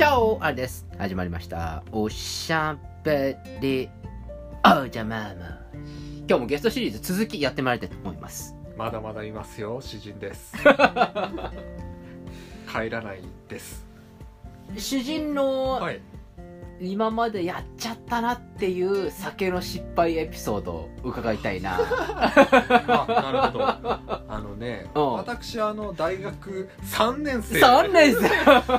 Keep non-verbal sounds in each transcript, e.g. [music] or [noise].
チャオあれです。始まりました。おしゃべりおじゃまま。今日もゲストシリーズ続きやってまいりたいと思います。まだまだいますよ詩人です [laughs] 帰らないです主人のはい今までやっちゃったなっていう酒の失敗エピソードを伺いたいな。[laughs] あなるほど。あのねうん。私あの大学3年生。3年生。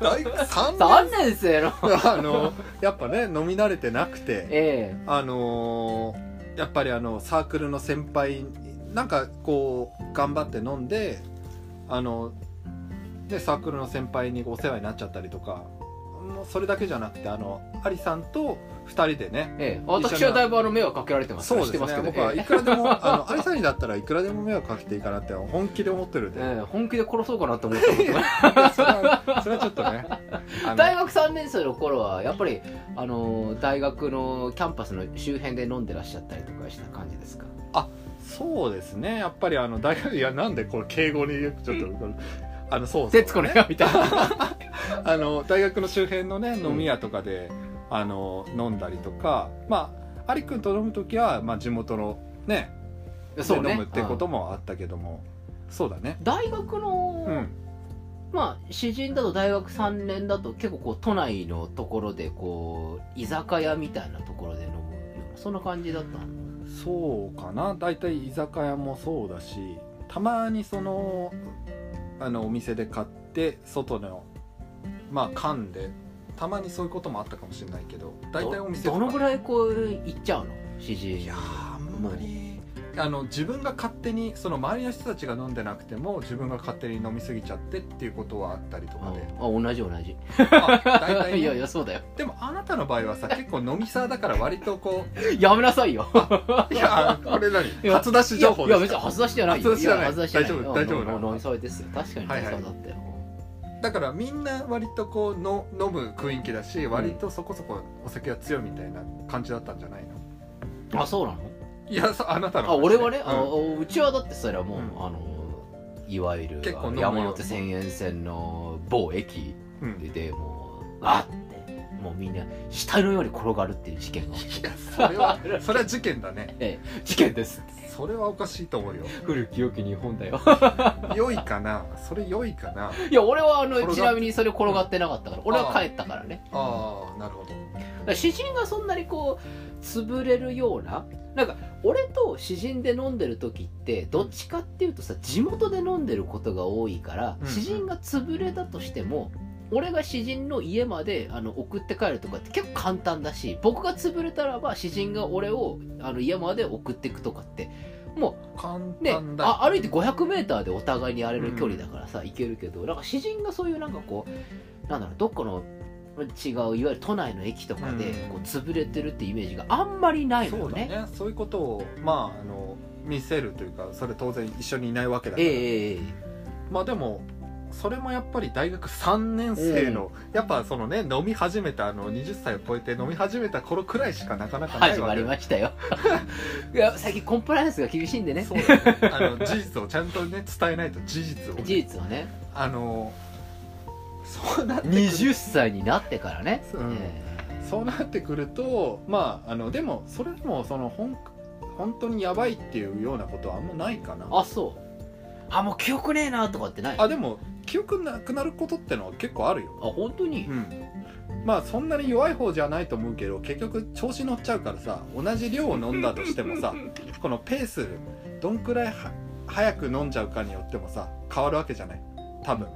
大学3 !3 年年生の。生あのやっぱね飲み慣れてなくて。えあのーやっぱりあのサークルの先輩なんかこう頑張って飲んであのでサークルの先輩にお世話になっちゃったりとかもうそれだけじゃなくてあのアリさんと2人でねええ。え私はだいぶあの迷惑かけられてますそうですねす僕はいくらでも [laughs] あのアリさんにだったらいくらでも迷惑かけていいかなって本気で思ってるんで、えええ本気で殺そうかなと思ったことがそれはそれはちょっとね大学3年生の頃はやっぱりあの大学のキャンパスの周辺で飲んでらっしゃったりとかした感じですか？そうですね。やっぱりあの大学いやなんでこれ敬語にちょっと [laughs] あのそうそう。徹子の部屋みたいな。[laughs] あの大学の周辺のね飲み屋とかで、あの飲んだりとかまあアリ君と飲む時は、まあ、地元のねそうね。で飲むってことうんもあったけども、そうだね。大学の、うん。まあ詩人だと大学3年だと結構こう都内のところでこう居酒屋みたいなところで飲むようなそんな感じだった？のそうかな。大体居酒屋もそうだしたまにそのあのお店で買って外のまあ缶でたまにそういうこともあったかもしれないけど大体お店どのぐらいこう行っちゃうの？いやーあんまりあの自分が勝手にその周りの人たちが飲んでなくても自分が勝手に飲みすぎちゃってっていうことはあったりとかで。あ同じ同じ。あ大体、ね、いやいやそうだよ。でもあなたの場合はさ結構飲みサーだから割とこやめなさいよ。ういやこれ何？初出し情報いやいですか？や別に初出しじゃないよ。初出しじゃない。大丈夫大丈夫なみですよ。確かに飲みだったよ、だからみんな割とこうの飲む雰囲気だし割とそこそこお酒が強いみたいな感じだったんじゃないの？あそうなの？いやそあなたのあ俺はね、うん。あうちはだってそれはもう、うん。あのいわゆる山手線沿線の某駅うん。でもうあってもうみんな死体のように転がるっていう事件が [laughs] いやそれはそれは事件だね。[laughs] ええ事件です。それはおかしいと思うよ。古き良き日本だよ。[laughs] 良いかな？それ良いかな？いや俺はあのちなみにそれ転がってなかったから俺は帰ったからね。ああなるほど。詩人がそんなにこう潰れるようななんか俺と詩人で飲んでる時ってどっちかっていうとさ地元で飲んでることが多いから、うん詩人が潰れたとしても俺が詩人の家まであの送って帰るとかって結構簡単だし僕が潰れたらば詩人が俺をあの家まで送っていくとかっても簡うね単だ、あ歩いて 500m でお互いにやれる距離だからさ、行けるけどなんか詩人がそういうなんかこうなんだろうどっかの違ういわゆる都内の駅とかでうん。こう潰れてるってイメージがあんまりないのそうだよね。ねそういうことをまああの見せるというかそれ当然一緒にいないわけだから、ええええまあでもそれもやっぱり大学3年生の、やっぱそのね飲み始めたあの20歳を超えて飲み始めた頃くらいしかなかなかない始まりましたよ。[laughs] いや最近コンプライアンスが厳しいんでね。そう。あの事実をちゃんとね伝えないと事実をね、事実はね。あのそうなってくる。20歳になってからね、う。んえ。そうなってくるとまああのでもそれでもその本本当にやばいっていうようなことはあんまないかな。えあそう。あもう記憶ねえなとかってない？ああでも記憶なくなることってのは結構あるよ。本当に、うん。まあそんなに弱い方じゃないと思うけど結局調子乗っちゃうからさ同じ量を飲んだとしてもさ [laughs] このペースどんくらいは早く飲んじゃうかによってもさ変わるわけじゃない？多分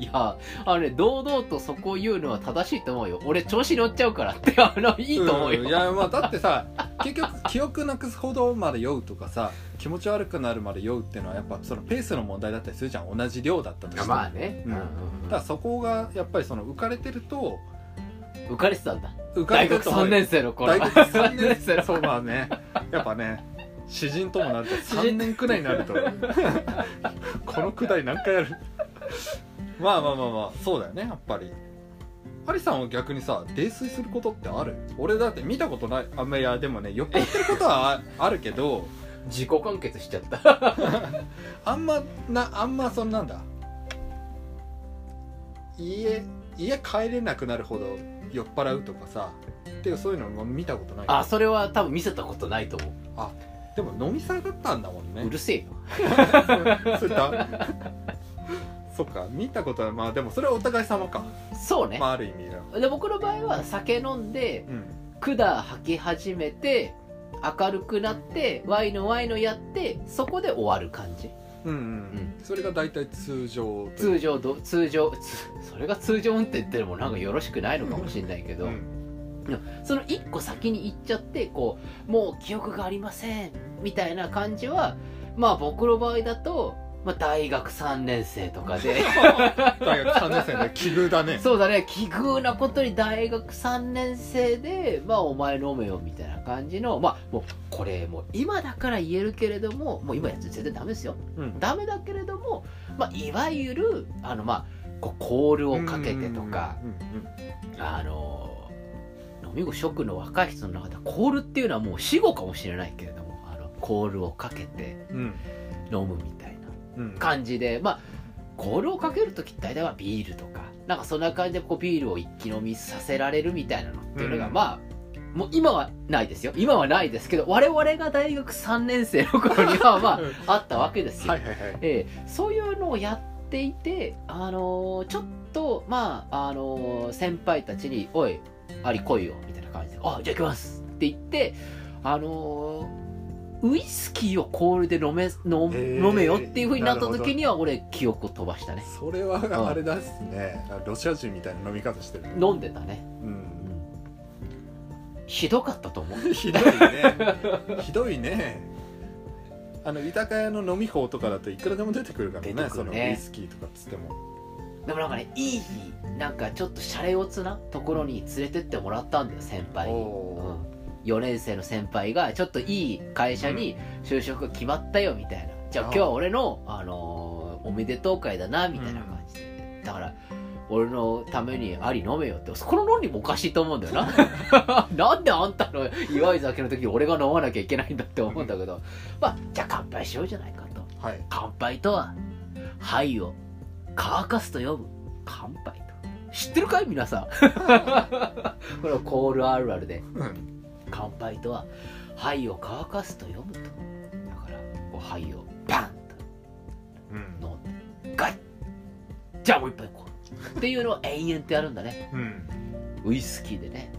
いやあのね堂々とそこを言うのは正しいと思うよ。俺調子乗っちゃうからってあのいいと思うよ、んいやまあだってさ結局記憶なくすほどまで酔うとかさ気持ち悪くなるまで酔うっていうのはやっぱそのペースの問題だったりするじゃん。同じ量だったとしても。まあね、うん。うんうんだからそこがやっぱりその浮かれてると浮かれてたんだ。浮かれ大学てると思う3年生の頃。大学3年生のそうまあね。やっぱね詩人ともなると3年くらいになるとこのくだり何回やる？まあまあまあまあそうだよねやっぱり。ハリさんは逆にさ泥酔することってある？俺だって見たことない。あんまいやでもね酔っ払ってることはあ [laughs] あるけど自己完結しちゃった。[laughs] あんまなあんまそんなんだ。家家帰れなくなるほど酔っ払うとかさっていうそういうのも見たことない。あそれは多分見せたことないと思う、でも飲みさだったんだもんね。うるせえよ。[laughs] それだそっか見たことはまあでもそれはお互い様か、そうね、まあある意味だで僕の場合は酒飲んでうん。管吐き始めて明るくなってワイのワイのやってそこで終わる感じ。うんうん、それが大体通常と通常ど通常つそれが通常運転ってのもなんかよろしくないのかもしれないけど、うん。その一個先に行っちゃってこうもう記憶がありませんみたいな感じはまあ僕の場合だと、まあ、大学3年生とかで。[laughs] 大学3年生で奇遇だね。そうだね。奇遇なことに大学3年生でまあお前飲めよみたいな感じのまあもうこれもう今だから言えるけれどももう今やつ全然ダメですよ。うん。ダメだけれども、まあ、いわゆるあのまあこうコールをかけてとか、あの飲み子食の若い人の中ではコールっていうのはもう死後かもしれないけれどもあのコールをかけてうん。飲むみたいな。うん感じでまあコールをかける時って大体はビールとかなんかそんな感じでこうビールを一気飲みさせられるみたいなのっていうのが、うん。まあもう今はないですよ。今はないですけど我々が大学3年生の頃にはまああったわけですよ、はいはいはい。ええ。そういうのをやっていて、あのーちょっとまあ、あのー先輩たちに「おいあり来いよ」みたいな感じで「あじゃあ行きます」って言ってあのーウイスキーをコールで飲め飲へー。飲めよっていうふうになった時には俺記憶を飛ばしたね。それはあれですね。ロシア人みたいな飲み方してる飲んでたね、ううん。ん、ひどかったと思う。[laughs] ひどいね。ひどいね。あの居酒屋の飲み法とかだといくらでも出てくるからねね。そのウイスキーとかっつっても。でもなんかねいいなんかちょっとシャレオツなところに連れてってもらったんだよ先輩に、おうん、4年生の先輩がちょっといい会社に就職が決まったよみたいな、じゃあ今日は俺の、あのーおめでとう会だなみたいな感じで、だから俺のためにあり飲めよって。この論理もおかしいと思うんだよな。[laughs] なんであんたの祝い酒の時に俺が飲まなきゃいけないんだって思うんだけど、まあじゃあ乾杯しようじゃないかと。はい。乾杯とは灰を乾かすと呼ぶ。乾杯と。知ってるかい？皆さん。[laughs] これはコールあるあるで。うん乾杯とは灰を乾かすと読むと。だからこう灰をバンうんと飲んでガイッじゃあもう一杯行こう。っていうのを延々とやるんだね。うん。ウイスキーでね。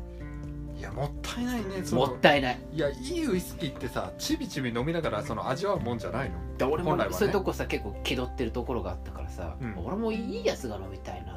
いやもったいないねもったいない。いやいいウイスキーってさちびちび飲みながらその味わうもんじゃないの。で俺も本来はね。そういうとこさ結構気取ってるところがあったからさ、うん。俺もいいやつが飲みたいな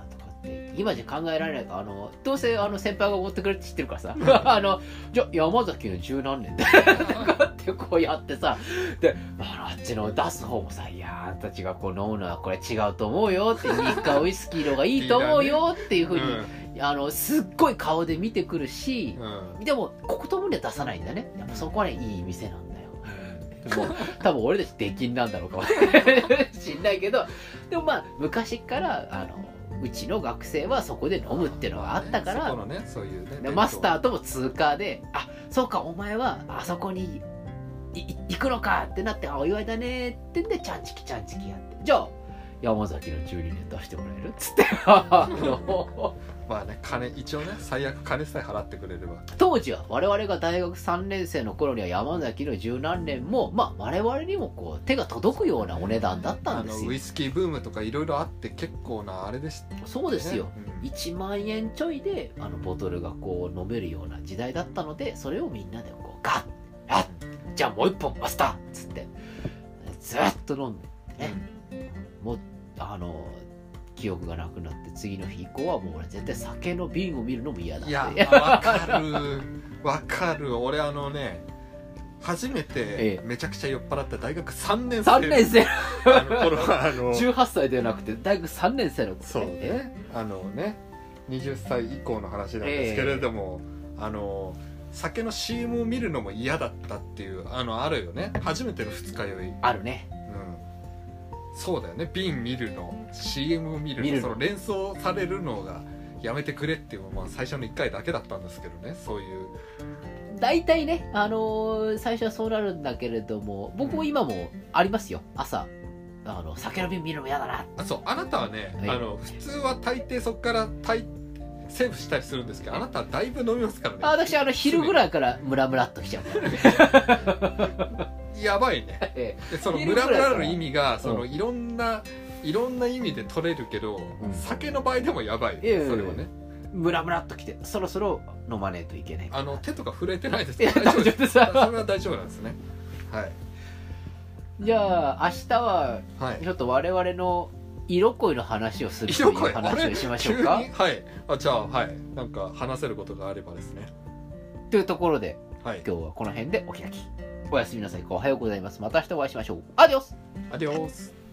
今じゃ考えられないからあのどうせあの先輩が持ってくれって知ってるからさ。[laughs] あのじゃあ山崎の十何年でってこうやってさであのあっちの出す方もさ「いやーあんたちがこう飲むのはこれ違うと思うよ」って「日課ウイスキーの方がいいと思うよ」っていうふうに、あのすっごい顔で見てくるしうん、うんでもここともには出さないんだね。やっぱそこはねいい店なんだよ。もう [laughs] 多分俺たち出禁なんだろうかもしんないけどでもまあ昔からあのうちの学生はそこで飲むっていうのがあったから、マスターとも通過で「あそうかお前はあそこに行くのか」ってなって「あお祝いだね」ってんでちゃんちきちゃんちきやってじゃあ山崎の12年出してもらえる？っ [laughs] つって。あ [laughs] のまあね金一応ね最悪金さえ払ってくれれば。当時は我々が大学3年生の頃には山崎の十何年もまあ我々にもこう手が届くようなお値段だったんですよ。あのウイスキーブームとかいろいろあって結構なあれでしたね。そうですよ、うん。1万円ちょいであのボトルがこう飲めるような時代だったのでそれをみんなでこうガッあっじゃあもう一本マスターっつってずっと飲んでね、もうあの記憶がなくなって次の日以降はもう俺絶対酒の瓶を見るのも嫌だいや [laughs] わかる。わかる。俺あのね初めえてえめちゃくちゃ酔っ払った大学3年生。3年生。あの頃はあの [laughs] 18歳ではなくて大学3年生の頃そうね。あのね20歳以降の話なんですけれども、あの酒の CM を見るのも嫌だったっていうあのあるよね。初めての二日酔い、うん、あるねそうだよね。瓶見るの CM を見るの見るの。その連想されるのがやめてくれっていうのはまあ最初の1回だけだったんですけどね。そういう。大体ね、あのー最初はそうなるんだけれども僕も今もありますよ。朝。あの酒の瓶見るのも嫌だな。あそう。あなたはね、はい。あの普通は大抵そこから大セーブしたりするんですけどあなたはだいぶ飲みますからね。あ私あの昼ぐらいからムラムラっときちゃうからね [laughs] やばいね。[laughs] えでそのムラムラの意味がそのういろんないろんな意味で取れるけど、ん。酒の場合でもやばい。いやいやいや。それはね。えムラムラっときてそろそろ飲まねえといけない。あの手とか震えてないです大丈夫です。それは大丈夫なんですね。はい。じゃあ明日ははいちょっと我々の色恋の話をするという話をしましょうか。はい。あじゃあはい。なんか話せることがあればですね。というところではい。今日はこの辺でお開きおやすみなさい。おはようございます。また明日お会いしましょう。アディオス。アディオス。